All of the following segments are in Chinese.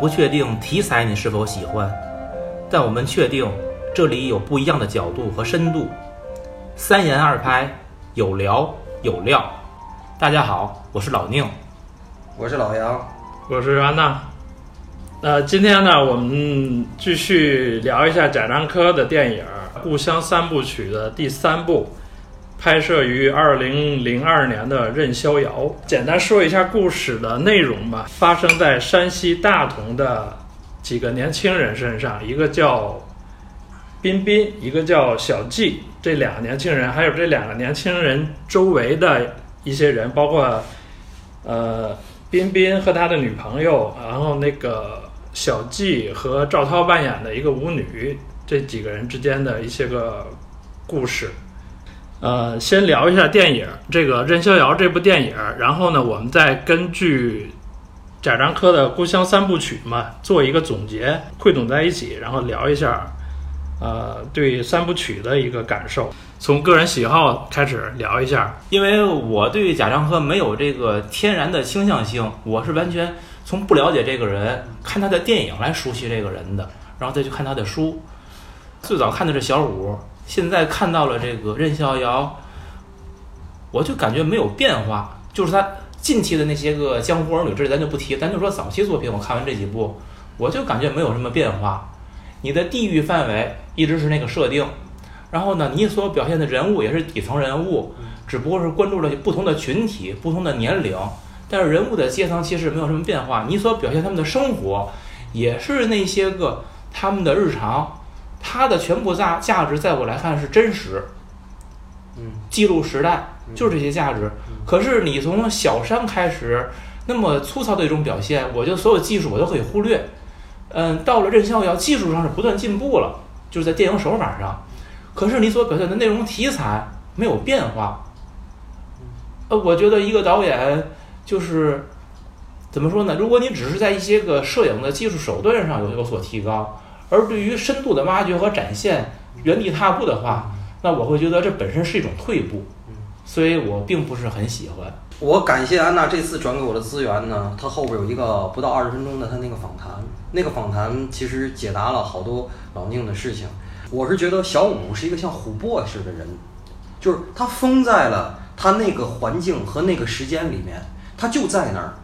不确定题材你是否喜欢，但我们确定这里有不一样的角度和深度，三言二拍，有聊有料。大家好，我是老宁。我是老杨，我是安娜。呃，今天呢，我们继续聊一下贾樟柯的电影《故乡三部曲》的第三部，拍摄于二零零二年的《任逍遥》。简单说一下故事的内容吧，发生在山西大同的几个年轻人身上，一个叫彬彬，一个叫小季。这两个年轻人，还有这两个年轻人周围的一些人，包括呃。彬彬和他的女朋友，然后那个小季和赵涛扮演的一个舞女，这几个人之间的一些个故事。呃，先聊一下电影，这个《任逍遥》这部电影，然后呢，我们再根据贾樟柯的《故乡三部曲》嘛，做一个总结，汇总在一起，然后聊一下。呃，对三部曲的一个感受，从个人喜好开始聊一下。因为我对贾樟柯没有这个天然的倾向性，我是完全从不了解这个人，看他的电影来熟悉这个人的，然后再去看他的书。最早看的是小五，现在看到了这个任逍遥，我就感觉没有变化。就是他近期的那些个江湖儿女，这咱就不提，咱就说早期作品。我看完这几部，我就感觉没有什么变化。你的地域范围一直是那个设定，然后呢，你所表现的人物也是底层人物，只不过是关注了不同的群体、不同的年龄，但是人物的阶层其实没有什么变化。你所表现他们的生活，也是那些个他们的日常，它的全部价价值，在我来看是真实，嗯，记录时代就是这些价值。可是你从小山开始那么粗糙的一种表现，我觉得所有技术我都可以忽略。嗯，到了任逍遥，技术上是不断进步了，就是在电影手法上。可是你所表现的内容题材没有变化。呃，我觉得一个导演就是怎么说呢？如果你只是在一些个摄影的技术手段上有有所提高，而对于深度的挖掘和展现原地踏步的话，那我会觉得这本身是一种退步。所以我并不是很喜欢。我感谢安娜这次转给我的资源呢，她后边有一个不到二十分钟的她那个访谈，那个访谈其实解答了好多老宁的事情。我是觉得小五是一个像琥珀似的人，就是他封在了他那个环境和那个时间里面，他就在那儿。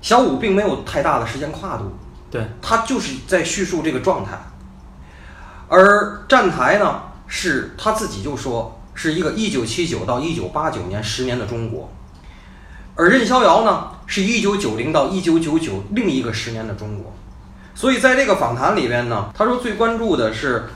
小五并没有太大的时间跨度，对他就是在叙述这个状态。而站台呢，是他自己就说。是一个一九七九到一九八九年十年的中国，而任逍遥呢，是一九九零到一九九九另一个十年的中国。所以在这个访谈里边呢，他说最关注的是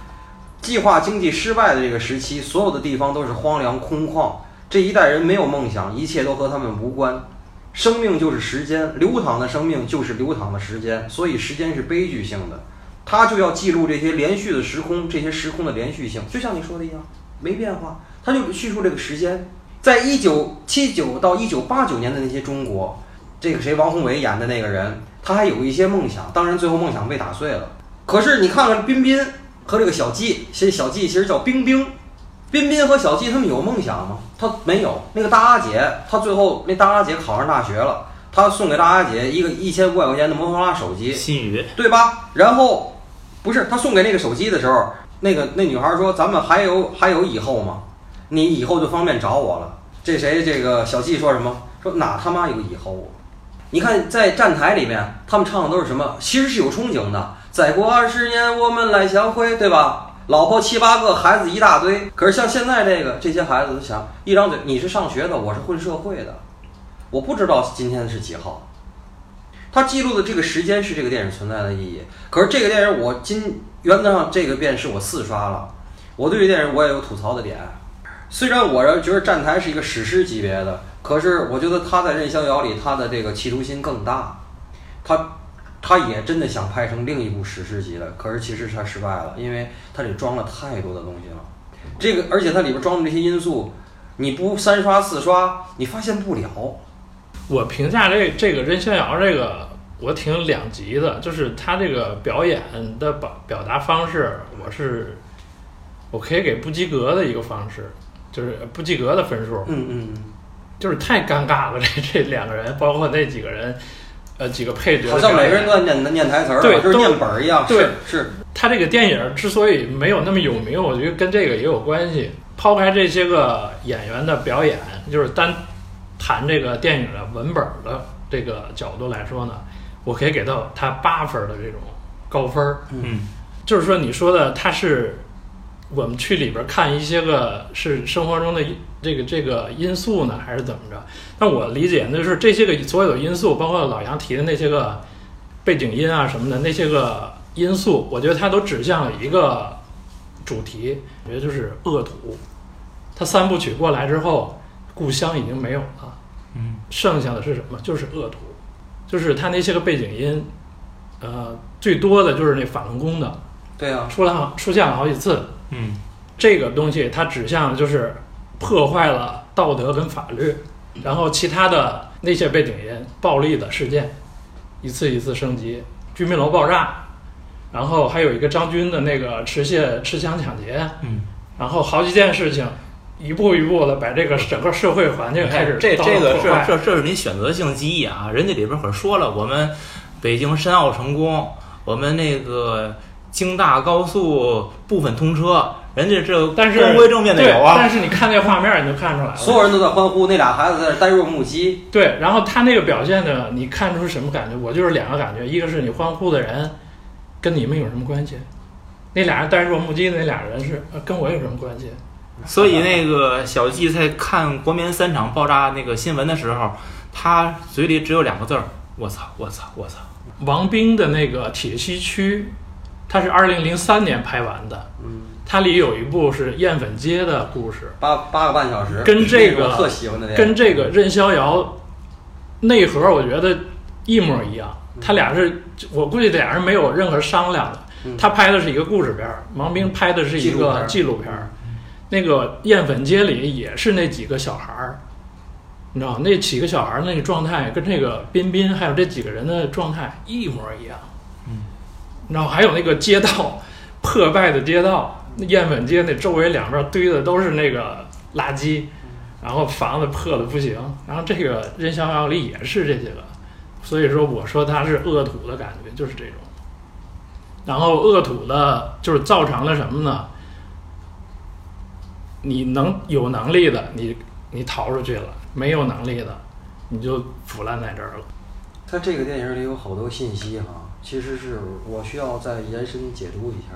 计划经济失败的这个时期，所有的地方都是荒凉空旷，这一代人没有梦想，一切都和他们无关。生命就是时间，流淌的生命就是流淌的时间，所以时间是悲剧性的。他就要记录这些连续的时空，这些时空的连续性，就像你说的一样，没变化。他就叙述这个时间，在一九七九到一九八九年的那些中国，这个谁王宏伟演的那个人，他还有一些梦想，当然最后梦想被打碎了。可是你看看彬彬和这个小季，其实小季其实叫冰冰，彬彬和小季他们有梦想吗？他没有。那个大阿姐，他最后那大阿姐考上大学了，他送给大阿姐一个一千五百块钱的摩托罗拉手机，新宇，对吧？然后不是他送给那个手机的时候，那个那女孩说：“咱们还有还有以后吗？”你以后就方便找我了。这谁？这个小季说什么？说哪他妈有以后？你看在站台里面，他们唱的都是什么？其实是有憧憬的。再过二十年，我们来相会，对吧？老婆七八个，孩子一大堆。可是像现在这个，这些孩子都想一张嘴，你是上学的，我是混社会的，我不知道今天是几号。他记录的这个时间是这个电影存在的意义。可是这个电影，我今原则上这个便是我四刷了。我对这电影我也有吐槽的点。虽然我觉得站台是一个史诗级别的，可是我觉得他在《任逍遥》里他的这个企图心更大，他他也真的想拍成另一部史诗级的，可是其实他失败了，因为它里装了太多的东西了。这个而且它里边装的这些因素，你不三刷四刷你发现不了。我评价这这个《任逍遥》这个，我挺两极的，就是他这个表演的表表达方式，我是我可以给不及格的一个方式。就是不及格的分数，嗯嗯，就是太尴尬了。这这两个人，包括那几个人，呃几个配角好像，每个人都在念念台词儿，对都就是念本儿一样。对是是，他这个电影之所以没有那么有名，我觉得跟这个也有关系。抛开这些个演员的表演，就是单谈这个电影的文本的这个角度来说呢，我可以给到他八分的这种高分儿。嗯就是说，你说的他是我们去里边看一些个是生活中的这个这个因素呢，还是怎么着？那我理解呢，就是这些个所有的因素，包括老杨提的那些个背景音啊什么的那些个因素，我觉得它都指向了一个主题，我觉得就是恶土。它三部曲过来之后，故乡已经没有了，嗯剩下的是什么？就是恶土，就是它那些个背景音，呃，最多的就是那法轮功的。对啊，出了出现了好几次。嗯这个东西它指向就是破坏了道德跟法律，然后其他的那些背景音暴力的事件一次一次升级，居民楼爆炸，然后还有一个张军的那个持械持枪抢劫，嗯，然后好几件事情。一步一步的把这个整个社会环境开始这这个是这这是你选择性记忆啊，人家里边可说了，我们北京申奥成功，我们那个京大高速部分通车，人家这但是光辉正面的对有啊但，是你看那画面你就看出来了，所有人都在欢呼，那俩孩子在那呆若木鸡。对，然后他那个表现呢，你看出什么感觉？我就是两个感觉，一个是你欢呼的人跟你们有什么关系？那俩人呆若木鸡，那俩人是呃跟我有什么关系？所以那个小季在看国棉三厂爆炸那个新闻的时候，他嘴里只有两个字儿：我操，我操，我操。王兵的那个铁西区，它是二零零三年拍完的，嗯，它里有一部是艳粉街的故事，八八个半小时，跟这个特喜欢的那跟这个任逍遥内核，我觉得一模一样。他俩是我估计俩人没有任何商量的。嗯。他拍的是一个故事片儿，王冰拍的是一个纪录片儿。纪录片儿。那个艳粉街里也是那几个小孩儿，你知道那几个小孩儿那个状态跟这个彬彬还有这几个人的状态一模一样。然后还有那个街道破败的街道，那燕粉街那周围两边堆的都是那个垃圾，然后房子破的不行。然后这个任逍遥里也是这些个，所以说我说它是恶土的感觉，就是这种。然后恶土的，就是造成了什么呢？你能有能力的，你你逃出去了；没有能力的，你就腐烂在这儿了。他这个电影里有好多信息哈，其实是我需要再延伸解读一下。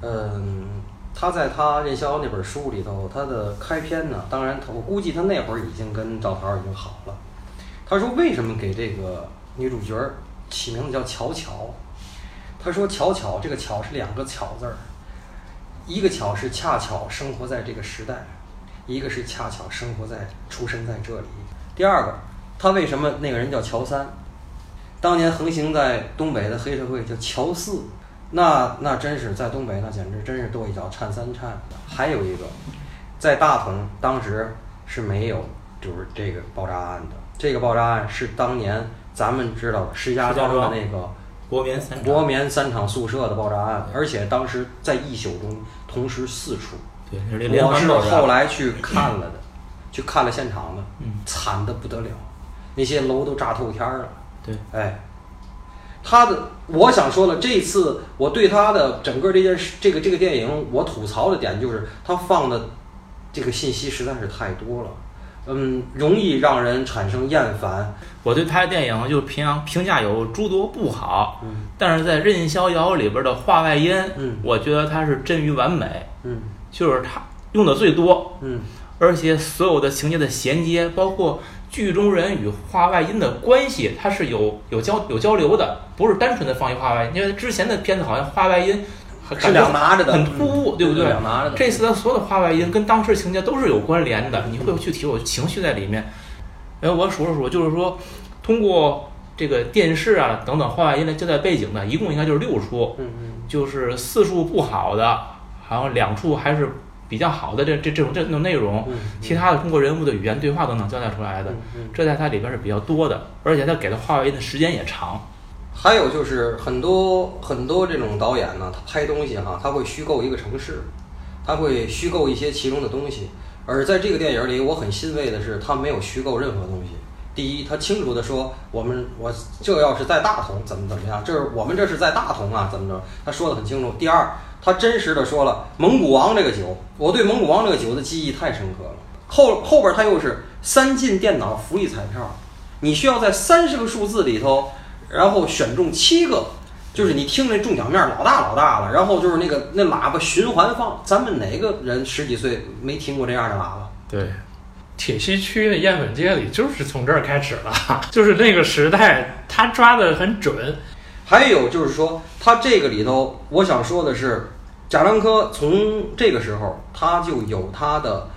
嗯，他在他任逍遥那本书里头，他的开篇呢，当然他我估计他那会儿已经跟赵桃已经好了。他说为什么给这个女主角儿起名字叫巧巧？他说巧巧这个巧是两个巧字儿，一个巧是恰巧生活在这个时代，一个是恰巧生活在出生在这里。第二个，他为什么那个人叫乔三？当年横行在东北的黑社会叫乔四，那那真是在东北那简直真是跺一脚颤三颤。还有一个，在大同当时是没有就是这个爆炸案的，这个爆炸案是当年咱们知道的石家庄的那个国棉三国厂，棉三厂宿舍的爆炸案，而且当时在一宿中同时四处。对，是这连我是。后来去看了的，去看了现场的，嗯惨的不得了，那些楼都炸透天儿了。对，哎，他的我想说了，这次我对他的整个这件事，这个这个电影，我吐槽的点就是他放的这个信息实在是太多了，嗯，容易让人产生厌烦。我对他的电影就评评价有诸多不好，嗯但是在《任逍遥》里边的话外音，嗯我觉得他是臻于完美，嗯就是他用的最多，嗯而且所有的情节的衔接，包括剧中人与话外音的关系，它是有有交有交流的，不是单纯的放一话外音。因为之前的片子好像话外音是两拿着的，很突兀，嗯对不对？两拿着的。这次的所有的话外音跟当时情节都是有关联的，你会具体有情绪在里面。哎，我数了数，就是说通过这个电视啊等等话外音的交代背景呢，一共应该就是六处，嗯嗯就是四处不好的，好像两处还是比较好的这这这种这种内容，嗯，其他的通过人物的语言对话都能交代出来的，这在它里边是比较多的，而且它给的话外音的时间也长。还有就是很多很多这种导演呢，他拍东西哈，他会虚构一个城市，他会虚构一些其中的东西。而在这个电影里，我很欣慰的是，他没有虚构任何东西，第一，他清楚的说，我们我这要是在大同怎么怎么样，这是我们这是在大同啊，怎么着？他说的很清楚。第二，他真实的说了蒙古王这个酒，我对蒙古王这个酒的记忆太深刻了。后后边他又是三进电脑福利彩票，你需要在三十个数字里头，然后选中七个，就是你听那中奖面老大老大了，然后就是那个那喇叭循环放，咱们哪个人十几岁没听过这样的喇叭？对，铁西区的燕粉街里就是从这儿开始了，就是那个时代他抓的很准。还有就是说，他这个里头，我想说的是，贾樟柯从这个时候他就有他的，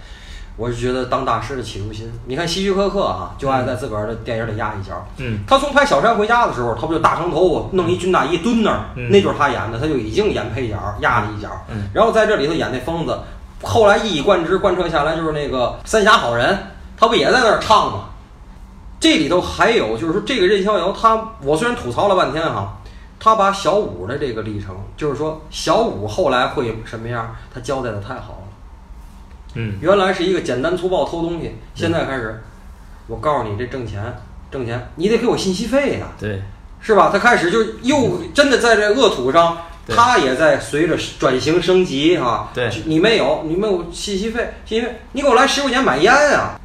我是觉得当大师的企图心。你看希区柯克啊，就爱在自个儿的电影里压一脚。嗯，他从拍《小山回家》的时候，他不就大长头发，弄一军大衣蹲那儿，嗯那就是他演的，他就已经演配角压了一脚。嗯然后在这里头演那疯子，后来一以贯之贯彻下来，就是那个《三峡好人》，他不也在那儿唱吗？这里头还有就是说，这个任逍遥他，我虽然吐槽了半天哈，他把小五的这个历程，就是说小五后来会什么样，他交代的太好了。嗯，原来是一个简单粗暴偷东西，现在开始，我告诉你这挣钱挣钱，你得给我信息费呀、对，是吧？他开始就又真的在这恶土上，对他也在随着转型升级哈、对你没有，你没有信息费，信息费，你给我来十块钱买烟啊！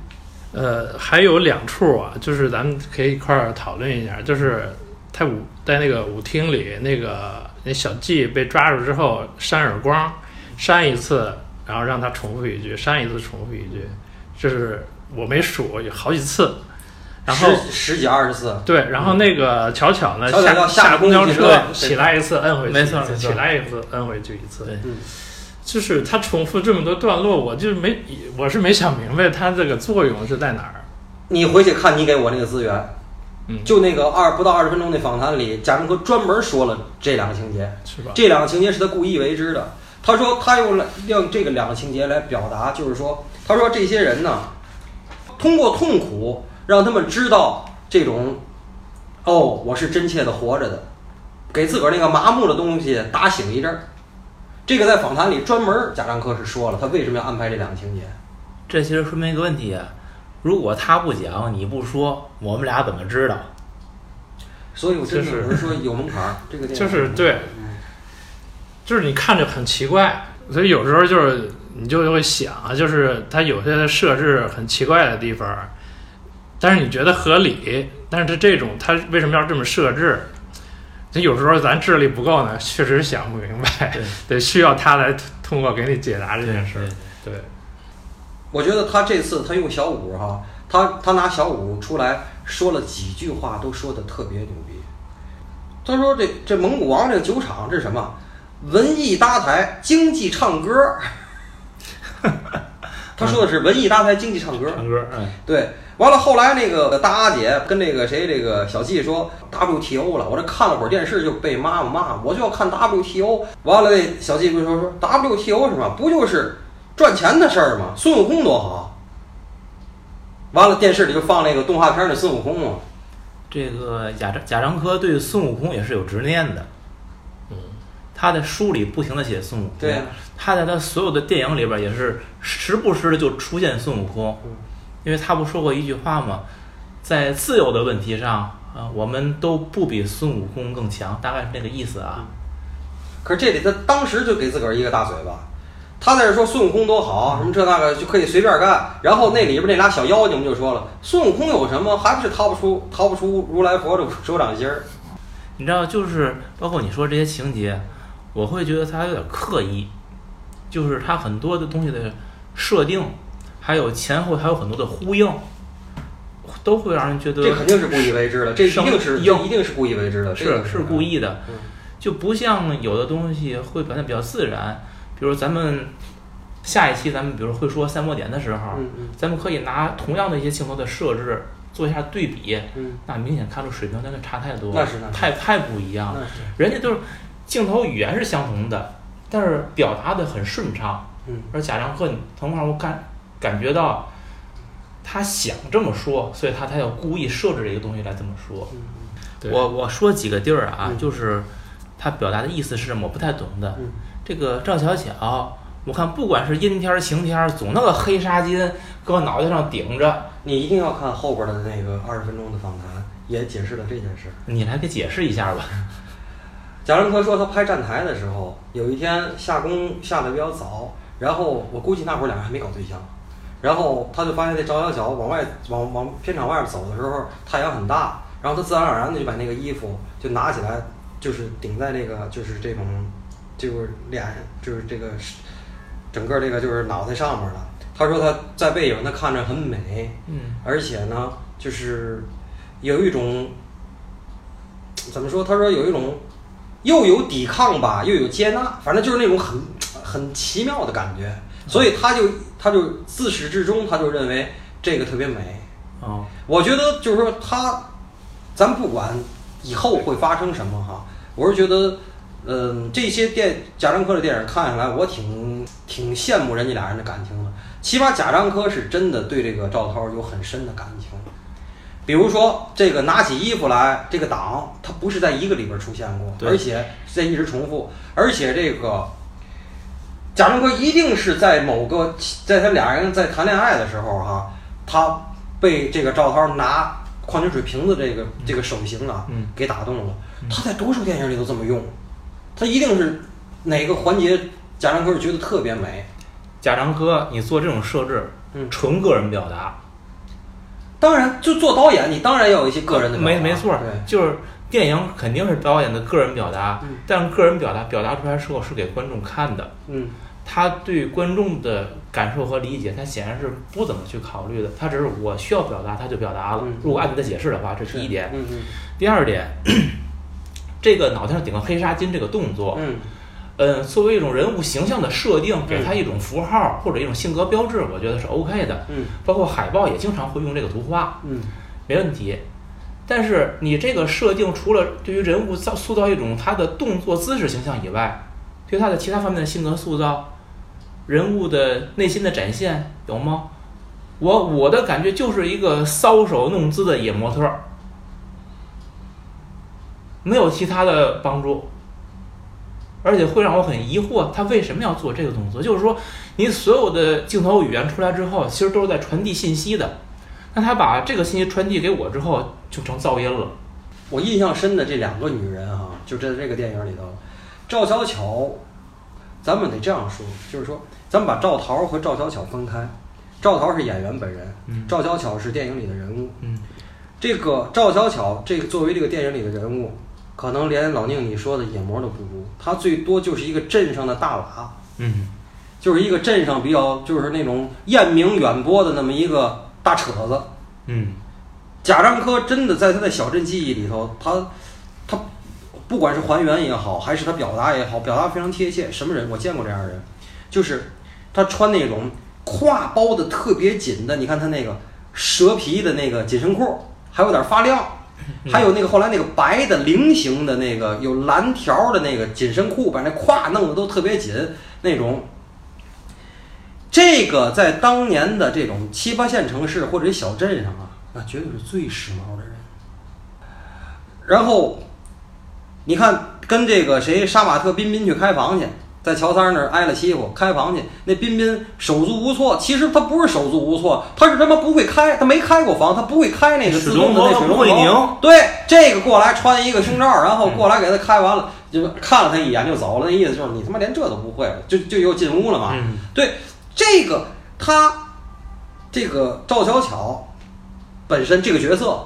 呃，还有两处啊，就是咱们可以一块儿讨论一下，就是他舞在那个舞厅里，那个那小季被抓住之后扇耳光，扇一次，然后让他重复一句，扇一次重复一句，就是我没数有好几次，然后。十十几二十次，对，然后那个巧巧呢，巧巧要下下公交车起来一次摁回去一次，没错起来一次摁回去一次。对嗯，就是他重复这么多段落，我就没我是没想明白他这个作用是在哪儿。你回去看你给我那个资源，嗯就那个二不到二十分钟那访谈里，贾樟柯专门说了这两个情节，是吧？这两个情节是他故意为之的。他说他用了用这个两个情节来表达，就是说，他说这些人呢，通过痛苦让他们知道这种，哦，我是真切的活着的，给自个儿那个麻木的东西打醒一阵儿。这个在访谈里专门贾樟柯是说了，他为什么要安排这两个情节。这其实说明一个问题啊，如果他不讲，你不说，我们俩怎么知道？所以我真的就是说有门槛儿，这个就是对，嗯就是你看着很奇怪，所以有时候就是你就会想啊，就是它有些设置很奇怪的地方，但是你觉得合理，但是它这种它为什么要这么设置？这有时候咱智力不够呢，确实想不明白，得需要他来通过给你解答这件事儿。对，我觉得他这次他用小五哈，他他拿小五出来说了几句话，都说的特别牛逼。他说这这蒙古王这个酒厂这是什么？文艺搭台，经济唱歌。他说的是文艺搭台，经济唱歌。唱歌，嗯，对，完了后来那个大阿姐跟那个谁这个小季说 WTO 了，我这看了会儿电视就被妈妈骂，我就要看 WTO。完了那小季就说说 WTO 是什么？不就是赚钱的事儿嘛？孙悟空多好。完了电视里就放那个动画片儿那孙悟空嘛，这个贾樟贾樟柯对孙悟空也是有执念的，嗯，他在书里不停的写孙悟空，对呀他在他所有的电影里边也是时不时的就出现孙悟空，嗯因为他不说过一句话吗？在自由的问题上啊，我们都不比孙悟空更强，大概是这个意思啊。可是这里他当时就给自个儿一个大嘴巴，他在这说孙悟空多好，什么这那个就可以随便干。然后那里边那俩小妖精就说了，孙悟空有什么，还不是逃不出逃不出如来佛的手掌心儿。你知道，就是包括你说这些情节，我会觉得他有点刻意，就是他很多的东西的设定，还有前后还有很多的呼应，都会让人觉得这肯定是故意为之的，这一定是生这一定是故意为之的，这个是是故意的嗯，就不像有的东西会表现比较自然，比如咱们下一期咱们比如会说赛末点的时候，嗯嗯咱们可以拿同样的一些镜头的设置做一下对比，嗯，那明显看出水平真的差太多，那是那是太太不一样了。那是人家就是镜头语言是相同的，但是表达的很顺畅。嗯而贾樟柯，你从让我感感觉到他想这么说，所以他才要故意设置这个东西来这么说。嗯我我说几个地儿啊，嗯就是他表达的意思是什么，我不太懂的。嗯这个赵小巧，我看不管是阴天儿晴天儿，总那个黑纱巾搁脑袋上顶着，你一定要看后边的那个二十分钟的访谈，也解释了这件事。你来给解释一下吧。贾樟柯说他拍站台的时候，有一天下工下的比较早，然后我估计那会儿俩人还没搞对象，然后他就发现这赵小巧往外往往片场外边走的时候，太阳很大，然后他自然而然的就把那个衣服就拿起来，就是顶在那个就是这种就是脸就是这个整个这个就是脑袋上面了。他说他在背影他看着很美，嗯而且呢，就是有一种怎么说？他说有一种又有抵抗吧，又有接纳，反正就是那种很很奇妙的感觉。所以他就他就自始至终他就认为这个特别美。哦，我觉得就是说他，咱不管以后会发生什么哈，我是觉得，嗯、这些电贾樟柯的电影看下来，我挺挺羡慕人家俩人的感情的。起码贾樟柯是真的对这个赵涛有很深的感情。比如说这个拿起衣服来，这个党它不是在一个里边出现过，而且在一直重复，而且这个贾樟柯一定是在某个在他俩人在谈恋爱的时候哈、他被这个赵涛拿矿泉水瓶子这个这个手型啊，嗯给打动了。他在多少电影里都这么用，他一定是哪个环节贾樟柯是觉得特别美。贾樟柯，你做这种设置，嗯纯个人表达，当然，就做导演，你当然要有一些个人的表达没没错对，就是电影肯定是导演的个人表达，嗯但个人表达表达出来之后是给观众看的，嗯他对观众的感受和理解，他显然是不怎么去考虑的，他只是我需要表达，他就表达了嗯。如果按你的解释的话，这是第一点。第二点，这个脑袋上顶个黑纱巾这个动作，嗯呃，作为一种人物形象的设定，给他一种符号或者一种性格标志，我觉得是 OK 的。嗯包括海报也经常会用这个图画，嗯没问题。但是你这个设定，除了对于人物造塑造一种他的动作姿势形象以外，对他的其他方面的性格塑造、人物的内心的展现有吗？我我的感觉就是一个搔首弄姿的野模特儿，没有其他的帮助，而且会让我很疑惑，他为什么要做这个动作？就是说，你所有的镜头语言出来之后，其实都是在传递信息的。那他把这个信息传递给我之后，就成噪音了。我印象深的这两个女人哈、就在这个电影里头，赵小巧，咱们得这样说，就是说，咱们把赵桃和赵小巧分开，赵桃是演员本人，嗯赵小巧是电影里的人物。嗯这个赵小巧，这个作为这个电影里的人物，可能连老宁你说的野模都不如，他最多就是一个镇上的大佬，嗯就是一个镇上比较就是那种艳名远播的那么一个大扯子。嗯贾樟柯真的在他的小镇记忆里头，他他不管是还原也好，还是他表达也好，表达非常贴切。什么人？我见过这样的人，就是他穿那种挎包的特别紧的，你看他那个蛇皮的那个紧身裤，还有点发亮，还有那个后来那个白的菱形的那个有蓝条的那个紧身裤，把那胯弄得都特别紧那种。这个在当年的这种七八线城市或者小镇上啊，那绝对是最时髦的人。然后，你看跟这个谁杀马特彬彬去开房去，在乔三那儿挨了欺负，开房去，那彬彬手足无措。其实他不是手足无措，他是他妈不会开，他没开过房，他不会开那个自动的那水龙头。对，这个过来穿一个胸罩，然后过来给他开完了，就看了他一眼就走了，那意思就是你他妈连这都不会，就就又进屋了嘛。嗯对这个他这个赵小巧本身这个角色，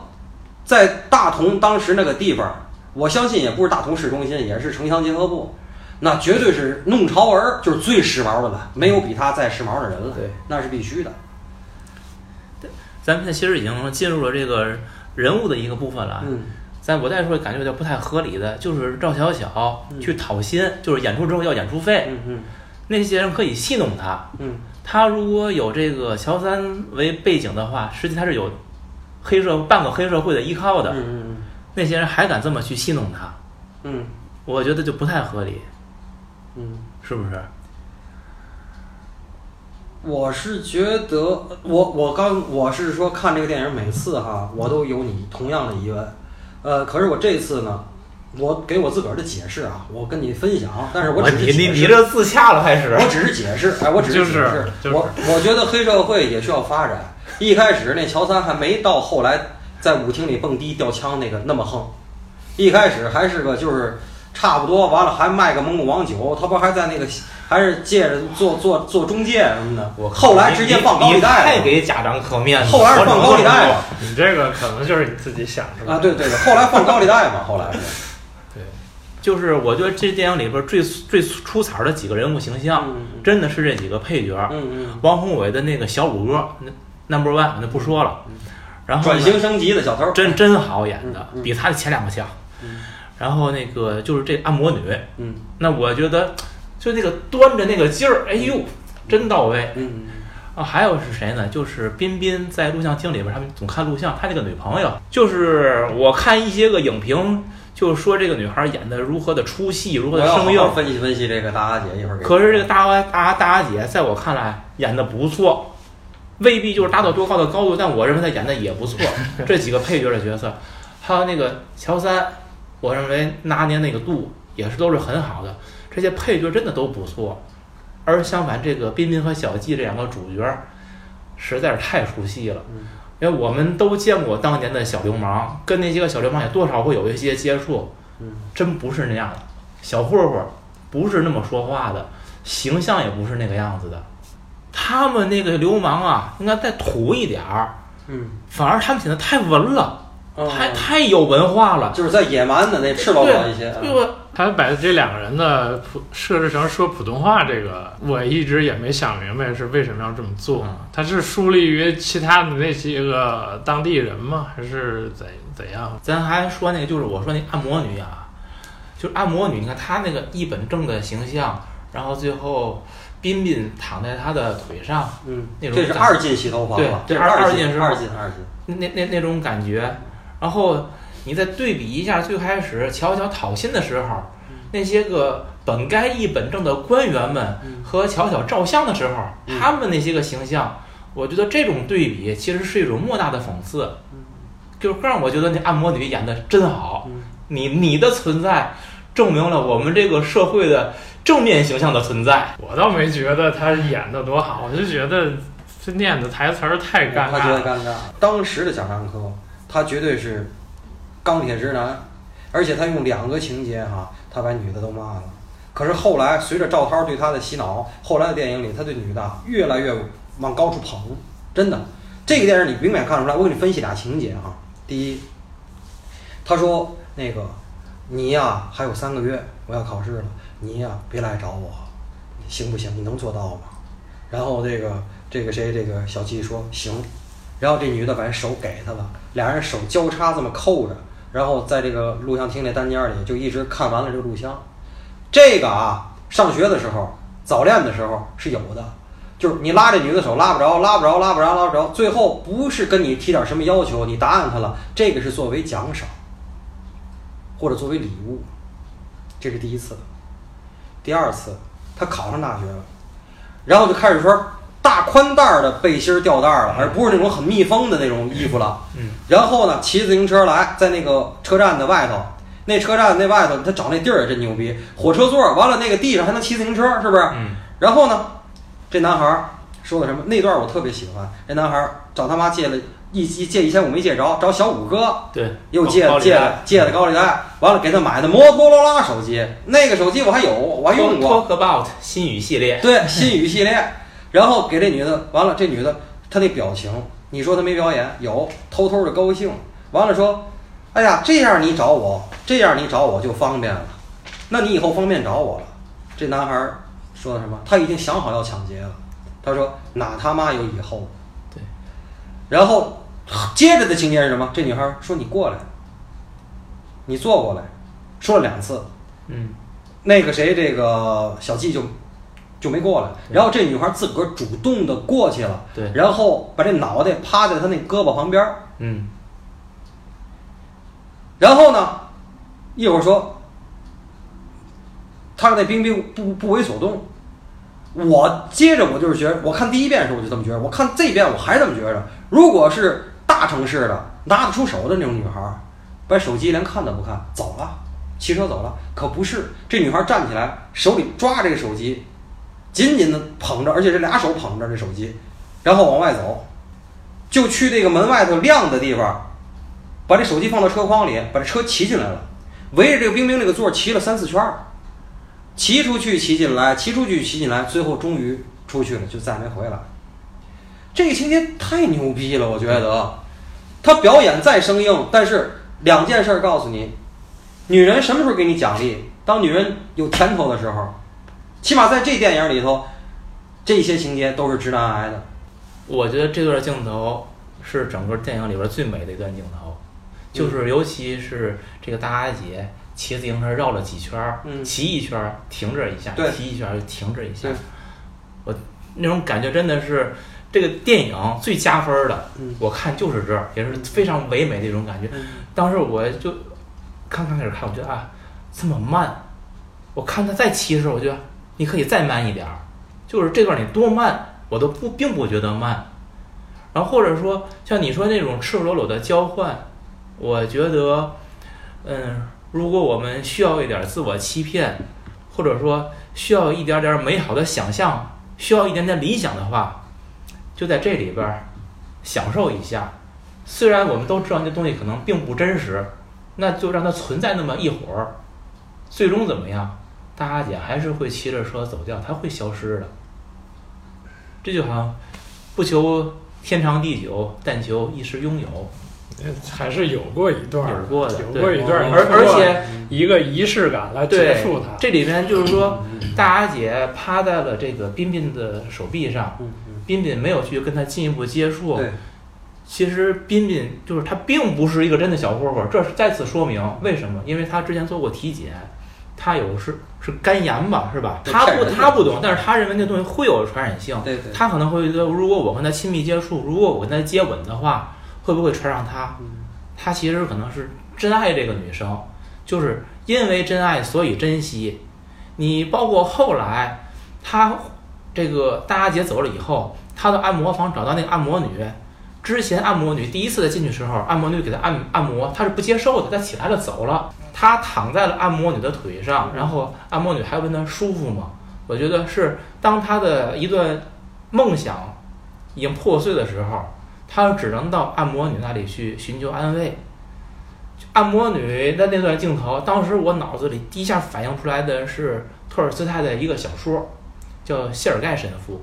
在大同当时那个地方，我相信也不是大同市中心，也是城乡结合部，那绝对是弄潮儿，就是最时髦的了，没有比他再时髦的人了，对，那是必须的。咱们现在其实已经进入了这个人物的一个部分了。嗯咱我再说感觉有点不太合理的，就是赵小巧嗯去讨薪，就是演出之后要演出费，嗯嗯那些人可以戏弄他。嗯他如果有这个乔三为背景的话，实际他是有黑社半个黑社会的依靠的。嗯那些人还敢这么去戏弄他，嗯我觉得就不太合理，嗯，是不是？我是觉得，我我刚我是说看这个电影，每次哈我都有你同样的疑问，呃，可是我这次呢，我给我自个儿的解释啊，我跟你分享，但是我只是你你解释。你这自洽了开始。我只是解释，哎，我只是解释，是就是。我我觉得黑社会也需要发展，一开始那乔三还没到后来在舞厅里蹦迪吊枪那个那么横，一开始还是个就是差不多，完了还卖个蒙古王酒，他不还在那个还是借着做做做中介什么的。我靠后来直接放高利贷了太给家长可面子，后来是放高利贷了你这个可能就是你自己想出来的啊，对对对，后来放高利贷嘛，后来是。就是我觉得这电影里边最最出彩的几个人物形象，嗯真的是这几个配角。嗯嗯，王宏伟的那个小五哥，那 number one 我就不说了。然后转型升级的小偷。真真好演的嗯，嗯比他的前两个强嗯。然后那个就是这按摩女，嗯那我觉得就那个端着那个劲儿，哎呦，真到位。嗯啊，还有是谁呢？就是彬彬在录像厅里边，他们总看录像，他那个女朋友，就是我看一些个影评，就是说这个女孩演的如何的出戏，如何的生硬好。分析分析这个大阿姐，一会儿。可是这个大阿大大阿姐，在我看来演的不错，未必就是达到多高的高度，但我认为她演的也不错。这几个配角的角色，还有那个乔三，我认为拿捏那个度也是都是很好的。这些配角真的都不错，而相反，这个彬彬和小季这两个主角，实在是太出戏了。嗯因为我们都见过当年的小流氓，跟那些个小流氓也多少会有一些接触，嗯真不是那样的。小混混不是那么说话的，形象也不是那个样子的。他们那个流氓啊，应该再土一点儿，嗯，反而他们显得太文了，哦太太有文化了。就是在野蛮的那赤裸裸一些。对吧？他把这两个人的普设置成说普通话，这个我一直也没想明白是为什么要这么做嗯。他是树立于其他的那些个当地人吗？还是怎怎样？咱还说那个，就是我说那按摩女啊，就是按摩女，你看她那个一本正的形象，然后最后彬彬躺在她的腿上，嗯，那种这是二进洗头房对，这是二进是二进二进。那那那种感觉，然后你再对比一下最开始乔乔讨薪的时候，那些个本该一本正的官员们嗯和乔乔照相的时候，嗯他们那些个形象，我觉得这种对比其实是一种莫大的讽刺，就是让我觉得那按摩女演的真好，嗯你你的存在证明了我们这个社会的正面形象的存在。我倒没觉得她演的多好，我就觉得这念的台词儿太尴尬了。觉得尴尬。当时的贾樟柯，他绝对是钢铁直男，而且他用两个情节哈、他把女的都骂了。可是后来随着赵涛对他的洗脑，后来的电影里，他对女的越来越往高处捧，真的。这个电影你明显看出来，我给你分析俩情节哈、第一，他说那个你呀还有三个月我要考试了，你呀别来找我，行不行？你能做到吗？然后这个这个谁这个小季说行，然后这女的把手给他了，俩人手交叉这么扣着，然后在这个录像厅那单间里就一直看完了这个录像。这个啊，上学的时候早恋的时候是有的，就是你拉这女的手拉不着，拉不着，拉不着，拉不着，最后不是跟你提点什么要求，你答应她了，这个是作为奖赏，或者作为礼物，这是第一次。第二次，他考上大学了，然后就开始说大宽带儿的背心儿吊带儿了，而不是那种很密封的那种衣服了。嗯，然后呢，骑自行车来，在那个车站的外头，那车站那外头，他找那地儿也真牛逼，火车座儿，完了那个地上还能骑自行车，是不是？嗯，然后呢，这男孩儿说的什么？那段我特别喜欢。这男孩儿找他妈借了一一借一千五没借着，找小五哥对，又借高利贷借了借了高利贷，完了给他买的摩托罗拉手机，那个手机我还有，我还用过。Talk about 新语系列，对，新语系列，然后给这女的，完了这女的她那表情，你说她没表演？有，偷偷的高兴。完了说，哎呀，这样你找我，这样你找我就方便了，那你以后方便找我了。这男孩儿说的什么？他已经想好要抢劫了。他说哪他妈有以后？对。然后接着的情节是什么？这女孩说你过来，你坐过来，说了两次。嗯，那个谁，这个小季就就没过来，然后这女孩自个儿主动的过去了，对。然后把这脑袋趴在他那胳膊旁边儿，嗯，然后呢，一会儿说他那冰冰不不为所动，我接着我就是觉得，我看第一遍的时候我就这么觉得，我看这遍我还这么觉着，如果是大城市的拿得出手的那种女孩，把手机连看都不看走了，骑车走了，可不是，这女孩站起来，手里抓这个手机，紧紧的捧着，而且是俩手捧着这手机，然后往外走，就去这个门外头亮的地方，把这手机放到车筐里，把这车骑进来了，围着这个冰冰这个座骑了三四圈，骑出去骑进来，骑出去骑进来，最后终于出去了，就再没回来。这个情节太牛逼了，我觉得，他表演再生硬，但是两件事儿告诉你，女人什么时候给你奖励？当女人有甜头的时候，起码在这电影里头，这些情节都是直男癌的。我觉得这段镜头是整个电影里边最美的一段镜头，就是尤其是这个大阿姐骑自行车绕了几圈儿，嗯骑一圈儿停这一下，骑一圈停这一下，我那种感觉真的是这个电影最加分儿的。嗯我看就是这儿，也是非常唯美的一种感觉。当时我就刚刚开始看，我觉得啊这么慢，我看他再骑的时候，我觉得你可以再慢一点儿，就是这段你多慢我都不并不觉得慢。然后或者说像你说那种赤裸裸的交换，我觉得，嗯，如果我们需要一点自我欺骗，或者说需要一点点美好的想象，需要一点点理想的话，就在这里边儿享受一下。虽然我们都知道那东西可能并不真实，那就让它存在那么一会儿，最终怎么样？大阿姐还是会骑着车走掉，她会消失的。这就好像不求天长地久，但求一时拥有。还是有过一段儿，有过的有过一段儿，而而且一个仪式感来结束它。这里面就是说，大阿姐趴在了这个彬彬的手臂上，嗯彬彬没有去跟她进一步接触。其实彬彬就是他并不是一个真的小混混，这是再次说明为什么？因为他之前做过体检，他有是是肝炎吧，是吧？他不他不懂，但是他认为那东西会有传染性，对对，他可能会觉得，如果我跟他亲密接触，如果我跟他接吻的话，会不会传染他？他其实可能是真爱这个女生，就是因为真爱所以珍惜。你包括后来，他这个大阿姐走了以后，他到按摩房找到那个按摩女。之前按摩女第一次在进去的时候，按摩女给他按按摩，他是不接受的，他起来了走了，他躺在了按摩女的腿上，然后按摩女还问他舒服吗？我觉得是当他的一段梦想已经破碎的时候，他只能到按摩女那里去寻求安慰。按摩女的那段镜头，当时我脑子里第一下反应出来的是托尔斯泰的一个小说，叫《谢尔盖神父》。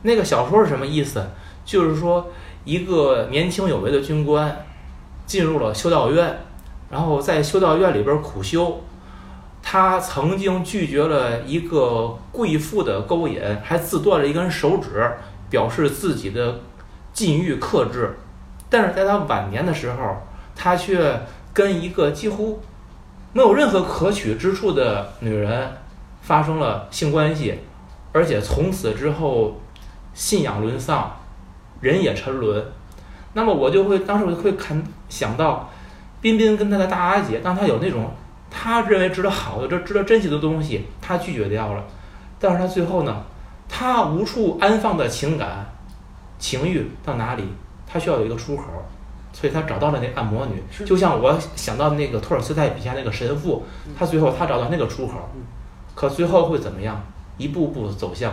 那个小说是什么意思？就是说一个年轻有为的军官进入了修道院，然后在修道院里边苦修。他曾经拒绝了一个贵妇的勾引，还自断了一根手指，表示自己的禁欲克制。但是在他晚年的时候，他却跟一个几乎没有任何可取之处的女人发生了性关系，而且从此之后信仰沦丧，人也沉沦。那么我就会当时我就会看想到，彬彬跟他的大阿姐，当他有那种他认为值得好的、值值得珍惜的东西，他拒绝掉了。但是他最后呢，他无处安放的情感、情欲到哪里？他需要有一个出口，所以他找到了那按摩女。就像我想到那个托尔斯泰笔下那个神父，他最后他找到那个出口，可最后会怎么样？一步步走向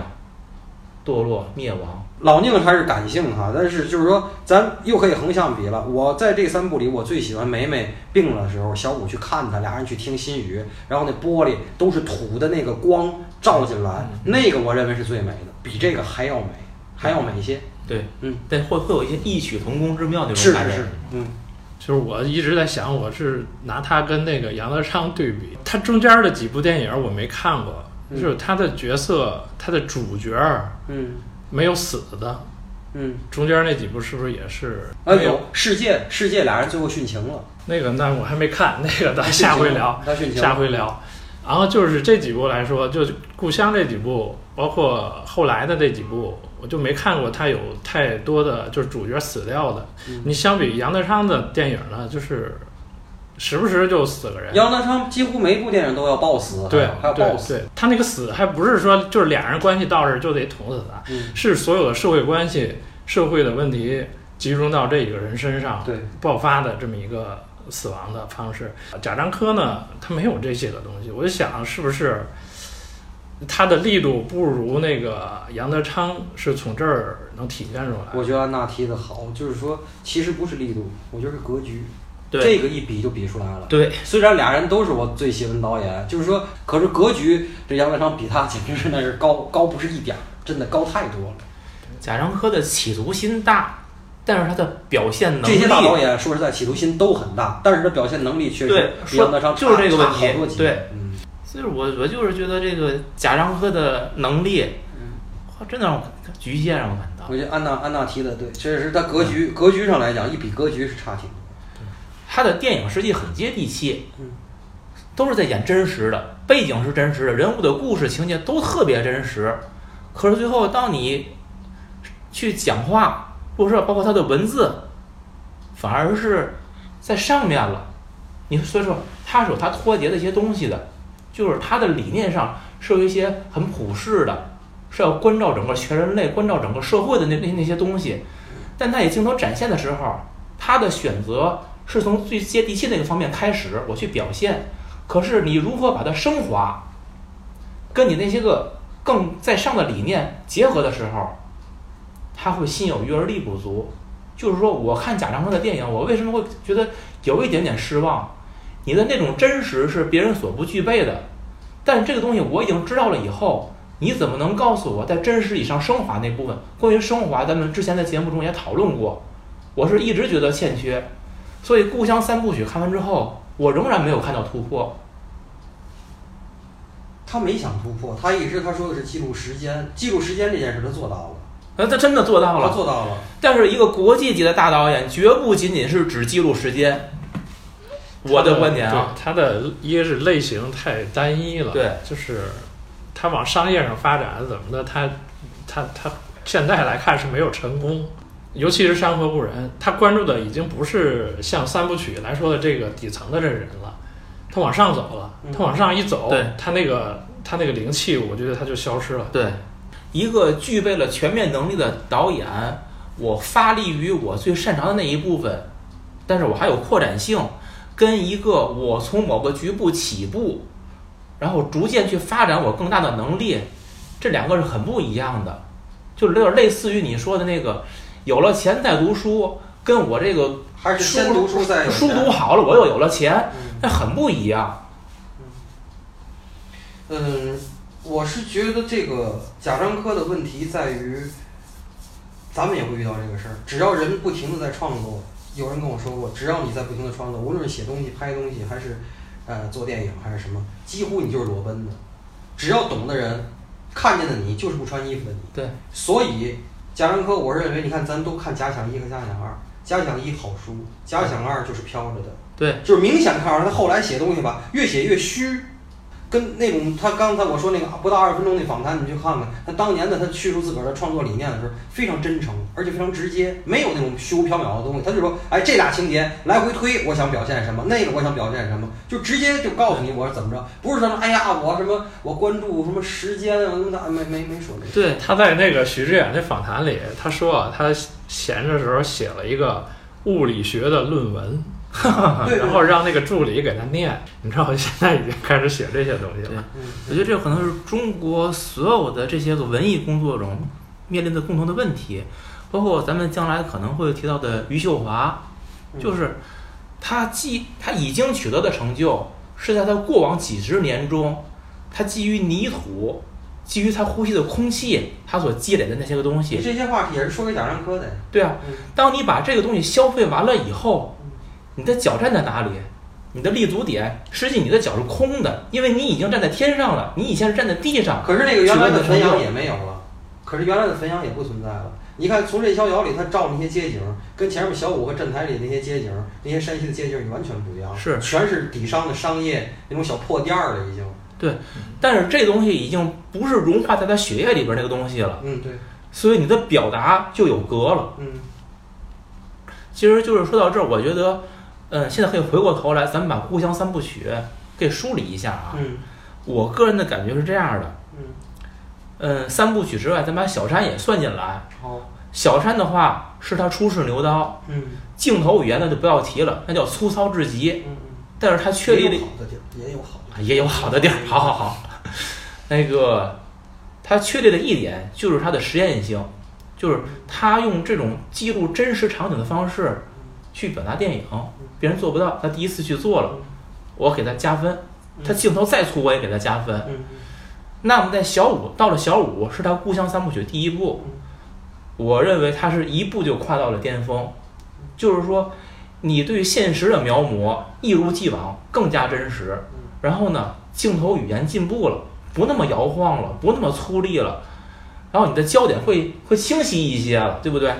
堕落灭亡。老宁还是感性哈，但是就是说，咱又可以横向比了。我在这三部里，我最喜欢梅梅病了的时候，小五去看她，俩人去听心语，然后那玻璃都是土的那个光照进来，那个我认为是最美的，比这个还要美，还要美一些。对，嗯，但会会有一些异曲同工之妙那是种感觉。是是，嗯，就是我一直在想，我是拿他跟那个杨德昌对比，他中间的几部电影我没看过，嗯就是他的角色，他的主角儿嗯没有死的，嗯，中间那几部是不是也是？啊有世界世界俩人最后殉情了，那个那我还没看，那个咱下回聊，他殉情了，下回聊。然后就是这几部来说，就是《故乡》这几部，包括后来的这几部，我就没看过他有太多的就是主角死掉的。嗯你相比杨德昌的电影呢，就是时不时就死个人。杨德昌几乎每一部电影都要爆死，对还要对爆死，对，他那个死还不是说就是俩人关系到这儿就得捅死他，嗯，是所有的社会关系、社会的问题集中到这一个人身上对，爆发的这么一个死亡的方式。贾樟柯呢，他没有这些个东西，我就想是不是他的力度不如那个杨德昌，是从这儿能体现出来。我觉得安娜提的好，就是说其实不是力度，我觉得是格局。对这个一比就比出来了。对，虽然俩人都是我最喜欢的导演，就是说，可是格局，这杨德昌比他简直是那是高高不是一点儿，真的高太多了。贾樟柯的企图心大，但是他的表现能力，这些大导演说实在企图心都很大，但是他表现能力确实比杨德昌说就是这个问题差好多级对嗯，所以我我就是觉得这个贾樟柯的能力，哇真的让我局限让我感到我。觉得安娜安娜提的对，确实他格局格局上来讲，一比格局是差挺多。他的电影实际很接地气嗯，都是在演真实的，背景是真实的，人物的故事情节都特别真实。可是最后，当你去讲话，或者说包括他的文字，反而是在上面了。你所以说，他是有他脱节的一些东西的，就是他的理念上是有一些很普世的，是要关照整个全人类、关照整个社会的那那那些东西。但他以镜头展现的时候，他的选择是从最接地气那个方面开始，我去表现。可是你如何把它升华，跟你那些个更在上的理念结合的时候，他会心有余而力不足。就是说，我看贾樟柯的电影，我为什么会觉得有一点点失望？你的那种真实是别人所不具备的，但这个东西我已经知道了以后，你怎么能告诉我在真实以上升华那部分？关于升华，咱们之前在节目中也讨论过，我是一直觉得欠缺。所以《故乡三部曲》看完之后，我仍然没有看到突破。他没想突破，他一直他说的是记录时间，记录时间这件事他做到了，呃，他真的做到了他，做到了。但是一个国际级的大导演，绝不仅仅是只记录时间。我的观点啊，他的一个是类型太单一了，对，就是他往商业上发展怎么的，他他他现在来看是没有成功，尤其是《山河故人》，他关注的已经不是像三部曲来说的这个底层的这人了，他往上走了，嗯。他往上一走，对。他那个他那个灵气，我觉得他就消失了。对，一个具备了全面能力的导演，我发力于我最擅长的那一部分，但是我还有扩展性，跟一个我从某个局部起步，然后逐渐去发展我更大的能力，这两个是很不一样的，就是有点类似于你说的那个，有了钱再读书，跟我这个还是先读书再有书读好了，我又有了钱，嗯那很不一样。嗯，我是觉得这个贾樟柯的问题在于，咱们也会遇到这个事儿。只要人不停的在创作，有人跟我说过，只要你在不停的创作，无论是写东西、拍东西，还是呃做电影，还是什么，几乎你就是裸奔的。只要懂的人看见的你，就是不穿衣服的你。对，所以贾樟柯，我认为，你看咱都看《假想一》和《假想二》，《假想一》好书，《假想二》就是飘着的。对，就是明显看出来，他后来写东西吧，越写越虚，跟那种他刚才我说那个不到二十分钟那访谈，你去看看，他当年的他叙述自个儿的创作理念的时候，非常真诚，而且非常直接，没有那种虚无缥缈的东西。他就说，哎，这俩情节来回推，我想表现什么，那个我想表现什么，就直接就告诉你我是怎么着，不是说哎呀我什么我关注什么时间啊什么的，没没没说这个。对，他在那个许知远那访谈里，他说啊，他闲着时候写了一个物理学的论文，然后让那个助理给他念。你知道，我现在已经开始写这些东西了。嗯，我觉得这可能是中国所有的这些个文艺工作中面临的共同的问题，包括咱们将来可能会提到的余秀华，就是他既他已经取得的成就，是在他过往几十年中，他基于泥土，基于他呼吸的空气，他所积累的那些个东你西，这些话也是说给贾樟柯的呀。对啊，嗯当你把这个东西消费完了以后，你的脚站在哪里？你的立足点，实际你的脚是空的，因为你已经站在天上了，你以前是站在地上。可是那个原来的汾阳也没有了，可是原来的汾阳也不存在了。你看从这逍遥里，他照那些街景，跟前面小五和镇台里那些街景，那些山西的街景完全不一样，是全是底商的商业那种小破店儿了，已经。对但是这东西已经不是融化在他血液里边那个东西了，嗯，对，所以你的表达就有格了。嗯其实就是说到这儿，我觉得，嗯，现在可以回过头来，咱们把《故乡三部曲》给梳理一下啊。嗯我个人的感觉是这样的，嗯，嗯，三部曲之外，咱把小山也算进来。好，小山的话是他出世牛刀，嗯镜头语言那就不要提了，那叫粗糙至极。嗯但是他嗯，确立了也有好的也有好的地儿。也有好的地儿，好好好。那个他确立的一点就是它的实验性，就是他用这种记录真实场景的方式去表达电影，别人做不到，他第一次去做了，我给他加分。他镜头再粗我也给他加分。嗯那么在小五到了小五是他故乡三部曲第一部，我认为他是一步就跨到了巅峰，就是说你对现实的描摹一如既往更加真实，然后呢镜头语言进步了，不那么摇晃了，不那么粗粝了，然后你的焦点会会清晰一些了，对不对？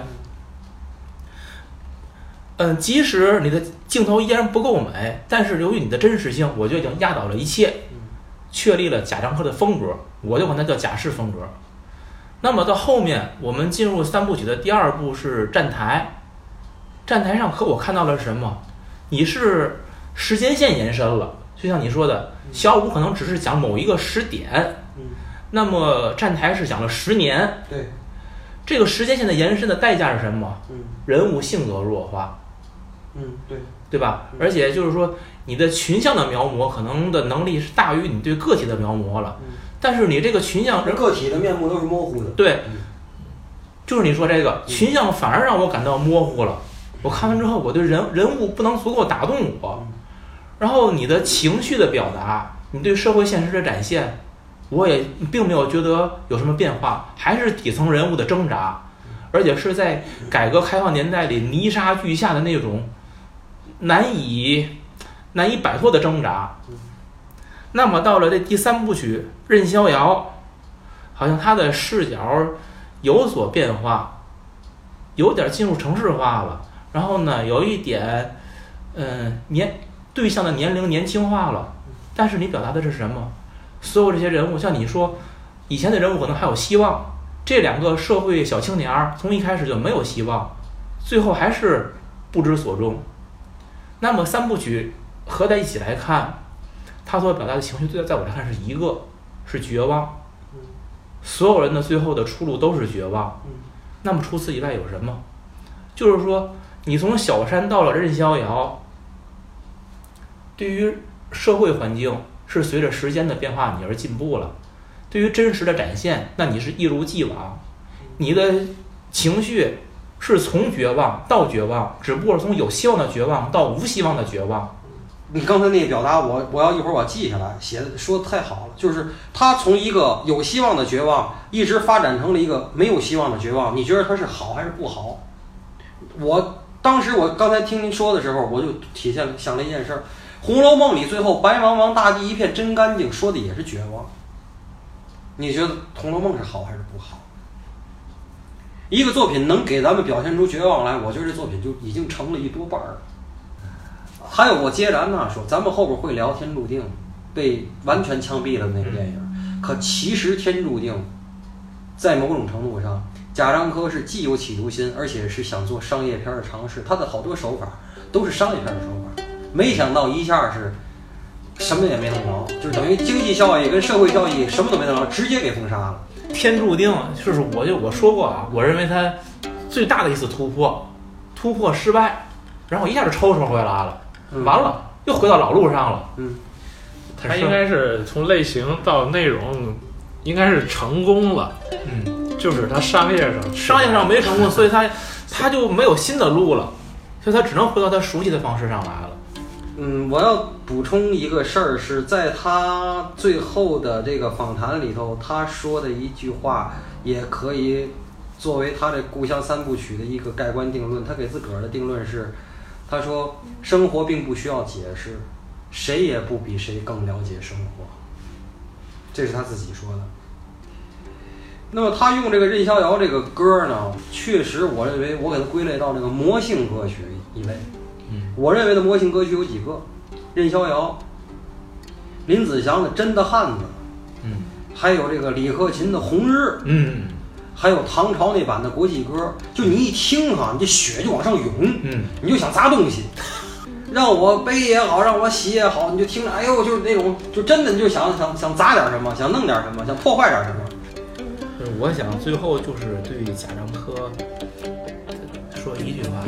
嗯，即使你的镜头依然不够美，但是由于你的真实性，我就已经压倒了一切，确立了贾樟柯的风格，我就管它叫贾氏风格。那么到后面，我们进入三部曲的第二部是站台，站台上可我看到了什么？你是时间线延伸了，就像你说的，小五可能只是讲某一个时点，嗯，那么站台是讲了十年，对，这个时间线的延伸的代价是什么？嗯人物性格弱化，嗯对，对吧？嗯？而且就是说，你的群像的描摹可能的能力是大于你对个体的描摹了，嗯，但是你这个群像这个体的面目都是模糊的。对。嗯，就是你说这个群像反而让我感到模糊了。我看完之后，我对人人物不能足够打动我。嗯，然后你的情绪的表达，你对社会现实的展现，我也并没有觉得有什么变化，还是底层人物的挣扎，而且是在改革开放年代里泥沙俱下的那种难以难以摆脱的挣扎。那么到了这第三部曲《任逍遥》，好像他的视角有所变化，有点进入城市化了。然后呢，有一点，嗯，年对象的年龄年轻化了。但是你表达的是什么？所有这些人物，像你说，以前的人物可能还有希望，这两个社会小青年儿从一开始就没有希望，最后还是不知所终。那么三部曲合在一起来看，他所表达的情绪，在在我来看是一个，是绝望。所有人的最后的出路都是绝望。那么除此以外有什么？就是说，你从小山到了任逍遥，对于社会环境是随着时间的变化你而进步了；对于真实的展现，那你是一如既往。你的情绪是从绝望到绝望，只不过是从有希望的绝望到无希望的绝望。你刚才那个表达，我我要一会儿我记下来，写的说的太好了。就是他从一个有希望的绝望，一直发展成了一个没有希望的绝望。你觉得他是好还是不好？我当时我刚才听您说的时候，我就体现想了一件事儿，《红楼梦》里最后白茫茫大地一片真干净，说的也是绝望。你觉得《红楼梦》是好还是不好？一个作品能给咱们表现出绝望来，我觉得这作品就已经成了一多半儿了。还有我接着安娜说，咱们后边会聊《天注定》被完全枪毙了那个电影，可其实《天注定》在某种程度上，贾樟柯是既有企图心，而且是想做商业片的尝试。他的好多手法都是商业片的手法，没想到一下是什么也没弄着，就是等于经济效益跟社会效益什么都没弄着，直接给封杀了。天注定就是我就我说过啊，我认为他最大的一次突破，突破失败，然后一下就抽抽回来了，嗯完了又回到老路上了。嗯，他应该是从类型到内容，应该是成功了，嗯，就是他商业上商业上没成功，所以他他就没有新的路了，所以他只能回到他熟悉的方式上来了。嗯，我要补充一个事儿，是在他最后的这个访谈里头，他说的一句话，也可以作为他这《故乡三部曲》的一个盖棺定论。他给自个儿的定论是，他说：“生活并不需要解释，谁也不比谁更了解生活。”这是他自己说的。那么他用这个任逍遥这个歌呢，确实我认为我给它归类到这个魔性歌曲一类。嗯，我认为的魔性歌曲有几个：任逍遥、林子祥的《真的汉子》，嗯还有这个李克勤的《红日》，嗯还有唐朝那版的国际歌。就你一听哈，你这血就往上涌，嗯，你就想砸东西。让我背也好，让我洗也好，你就听着，哎呦，就是那种，就真的你就想想想砸点什么，想弄点什么，想破坏点什么。就是我想最后就是对贾樟柯说一句话：